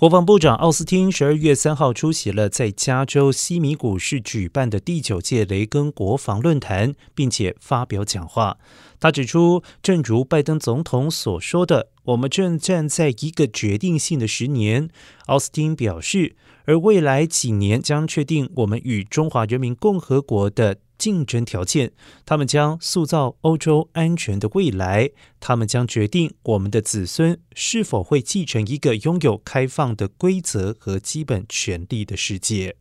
国防部长奥斯汀十二月三号出席了在加州西米古市举办的第九届雷根国防论坛，并且发表讲话。他指出，正如拜登总统所说的，我们正站在一个决定性的十年。奥斯汀表示，而未来几年将确定我们与中华人民共和国的。竞争条件，他们将塑造欧洲安全的未来。他们将决定我们的子孙是否会继承一个拥有开放的规则和基本权利的世界。